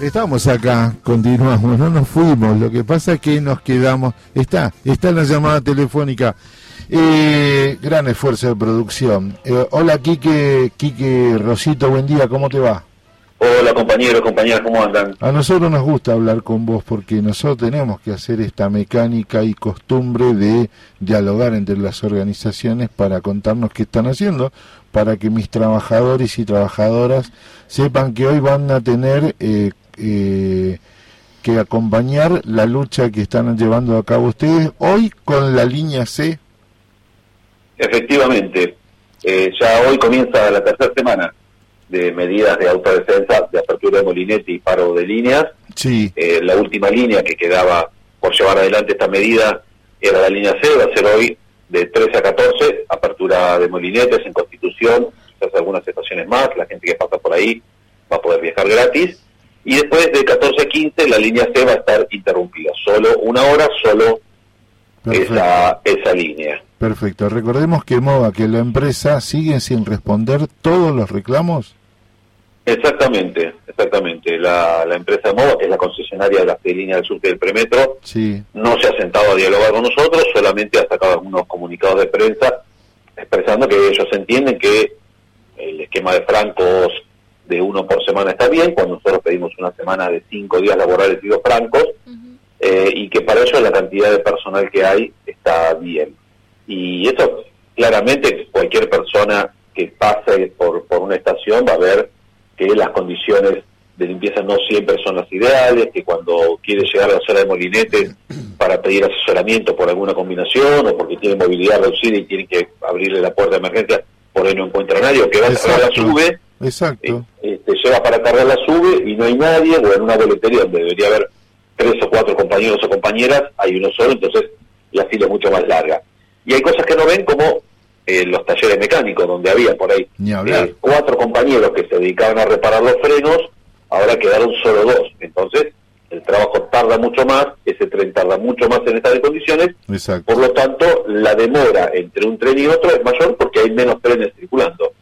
Estamos acá, continuamos, no nos fuimos, lo que pasa es que nos quedamos, está, está en la llamada telefónica. Eh, gran esfuerzo de producción. Eh, hola Quique, Quique Rosito, buen día, ¿cómo te va? Hola compañeros, compañeras, ¿cómo andan? A nosotros nos gusta hablar con vos porque nosotros tenemos que hacer esta mecánica y costumbre de dialogar entre las organizaciones para contarnos qué están haciendo, para que mis trabajadores y trabajadoras sepan que hoy van a tener eh, eh, que acompañar la lucha que están llevando a cabo ustedes hoy con la línea C. Efectivamente, eh, ya hoy comienza la tercera semana de medidas de autodefensa, de apertura de molinete y paro de líneas. Sí. Eh, la última línea que quedaba por llevar adelante esta medida era la línea C, va a ser hoy de 13 a 14, apertura de molinetes en Constitución, quizás algunas estaciones más, la gente que pasa por ahí va a poder viajar gratis y después de 14 a 15 la línea C va a estar interrumpida. Solo una hora, solo esa, esa línea. Perfecto. Recordemos que MOVA, que la empresa sigue sin responder todos los reclamos. Exactamente, exactamente. La, la empresa MOVA, que es la concesionaria de la línea del sur del premetro, sí. no se ha sentado a dialogar con nosotros, solamente ha sacado algunos comunicados de prensa expresando que ellos entienden que el esquema de francos de uno por semana está bien, cuando nosotros pedimos una semana de cinco días laborales y dos francos, eh, y que para ello la cantidad de personal que hay está bien. Y eso claramente cualquier persona que pase por, por una estación va a ver que las condiciones de limpieza no siempre son las ideales, que cuando quiere llegar a la zona de molinete para pedir asesoramiento por alguna combinación o porque tiene movilidad reducida y tiene que abrirle la puerta de emergencia, por ahí no encuentra nadie, o que va a cerrar la sube, Exacto. Eh, te lleva para cargar la sube y no hay nadie, o en una boletería donde debería haber tres o cuatro compañeros o compañeras, hay uno solo, entonces la fila es mucho más larga. Y hay cosas que no ven como eh, los talleres mecánicos, donde había por ahí eh, cuatro compañeros que se dedicaban a reparar los frenos, ahora quedaron solo dos. Entonces, el trabajo tarda mucho más, ese tren tarda mucho más en estas condiciones, Exacto. por lo tanto, la demora entre un tren y otro es mayor porque hay menos trenes circulando.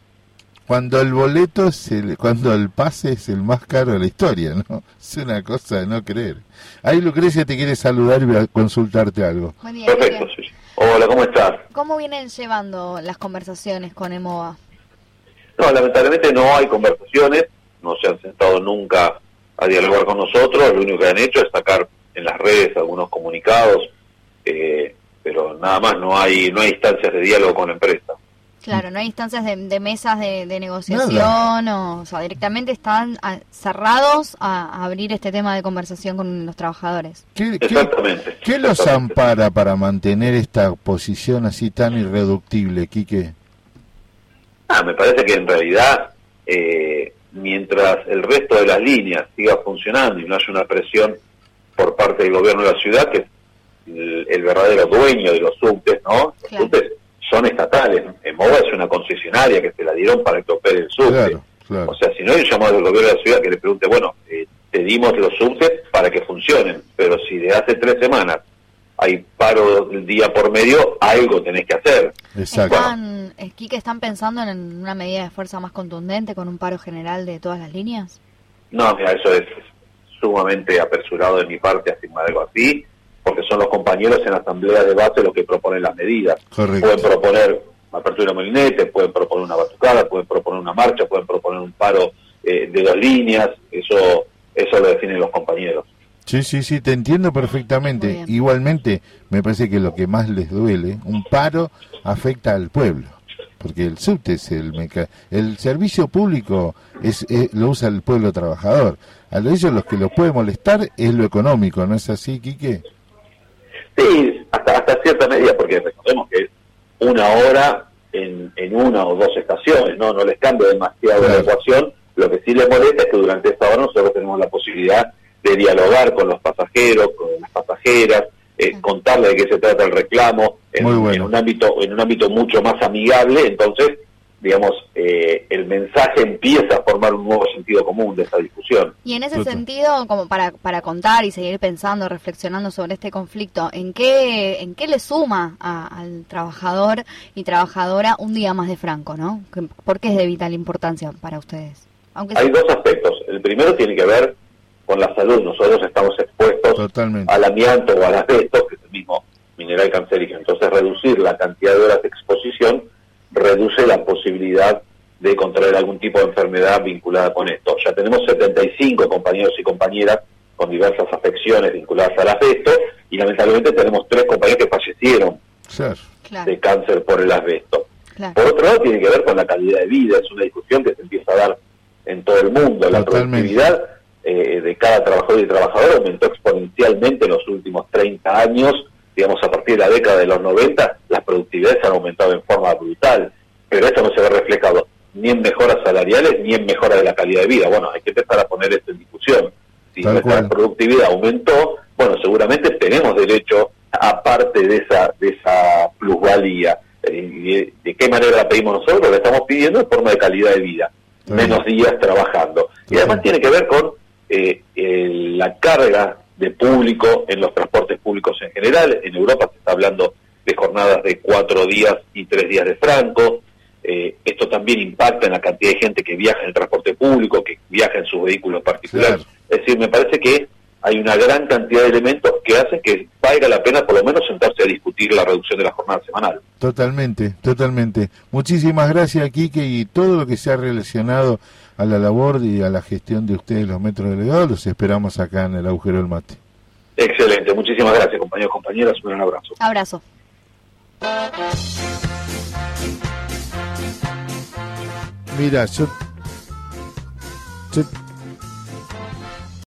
Cuando el boleto, es el, cuando el pase es el más caro de la historia, ¿no? Es una cosa de no creer. Ahí Lucrecia te quiere saludar y voy a consultarte algo. Buen día, Perfecto, Quique. sí. Hola, ¿cómo estás? ¿Cómo vienen llevando las conversaciones con EMOA? No, lamentablemente no hay conversaciones, no se han sentado nunca a dialogar con nosotros, lo único que han hecho es sacar en las redes algunos comunicados, eh, pero nada más, no hay no hay instancias de diálogo con la empresa. Claro, no hay instancias de, de mesas de, de negociación, o, o sea, directamente están a- cerrados a, a abrir este tema de conversación con los trabajadores. ¿Qué, qué, Exactamente. qué los exactamente. ampara para mantener esta posición así tan irreductible, Quique? Ah, me parece que en realidad, eh, mientras el resto de las líneas siga funcionando y no haya una presión por parte del gobierno de la ciudad, que es el, el verdadero dueño de los subtes, ¿no? Los Claro. subtes son estatales. MOVA es una concesionaria que se la dieron para que opere el subte. Claro, claro. O sea, si no hay un llamado del gobierno de la ciudad que le pregunte, bueno, eh, te dimos los subtes para que funcionen, pero si de hace tres semanas hay paro del día por medio, algo tenés que hacer. Exacto. ¿Están, eh, Quique, están pensando en una medida de fuerza más contundente con un paro general de todas las líneas? No, mira, eso es sumamente apresurado de mi parte afirmar algo así, porque son los compañeros en la asamblea de base los que proponen las medidas. Pueden proponer apertura de molinete, pueden proponer una batucada, pueden proponer una marcha, pueden proponer un paro eh, de dos líneas, eso eso lo definen los compañeros. Sí, sí, sí, te entiendo perfectamente. Igualmente, me parece que lo que más les duele, un paro afecta al pueblo, porque el subte es el meca el servicio público es, eh, lo usa el pueblo trabajador. A ellos los que los puede molestar es lo económico, ¿no es así, Quique? Sí, hasta, hasta cierta medida, porque recordemos que es una hora en, en una o dos estaciones, no no les cambia demasiado la ecuación. Lo que sí les molesta es que durante esta hora nosotros tenemos la posibilidad de dialogar con los pasajeros, con las pasajeras, eh, contarles de qué se trata el reclamo en, Muy bueno. en un ámbito en un ámbito mucho más amigable. Entonces, digamos, eh, el mensaje empieza a formar un nuevo sentido común de esta discusión. Y en ese sentido, como para, para contar y seguir pensando, reflexionando sobre este conflicto, ¿en qué, en qué le suma a- al trabajador y trabajadora un día más de Franco, no? ¿Por qué es de vital importancia para ustedes? Aunque Hay sea- dos aspectos. El primero tiene que ver con la salud. Nosotros estamos expuestos al amianto o al asbesto, que es el mismo mineral cancerígeno. Entonces, reducir la cantidad de horas reduce la posibilidad de contraer algún tipo de enfermedad vinculada con esto. Ya tenemos 75 compañeros y compañeras con diversas afecciones vinculadas al asbesto y lamentablemente tenemos tres compañeros que fallecieron de cáncer por el asbesto. Por otro lado, tiene que ver con la calidad de vida, es una discusión que se empieza a dar en todo el mundo. La productividad eh, de cada trabajador y trabajadora aumentó exponencialmente en los últimos 30 años, digamos a partir de la década de los 90, las productividades han aumentado en forma brutal, pero esto no se ve reflejado ni en mejoras salariales ni en mejora de la calidad de vida. Bueno, hay que empezar a poner esto en discusión. Si nuestra productividad aumentó, bueno, seguramente tenemos derecho, aparte de esa, de esa plusvalía, eh, de, qué manera la pedimos nosotros? Lo estamos pidiendo en forma de calidad de vida, menos días trabajando. Y además tiene que ver con eh, la carga de público en los transportes públicos en general. En Europa se está hablando de jornadas de cuatro días y tres días de franco. Eh, esto también impacta en la cantidad de gente que viaja en el transporte público, que viaja en sus vehículos particulares. Es decir, me parece que hay una gran cantidad de elementos que hacen que valga la pena por lo menos sentarse a discutir la reducción de la jornada semanal. Totalmente, totalmente. Muchísimas gracias, Quique, y todo lo que se ha relacionado a la labor y a la gestión de ustedes, los metros delegados, los esperamos acá en el agujero del mate. Excelente, muchísimas gracias, compañeros, compañeras, un gran abrazo. Abrazo. Miders'ın tık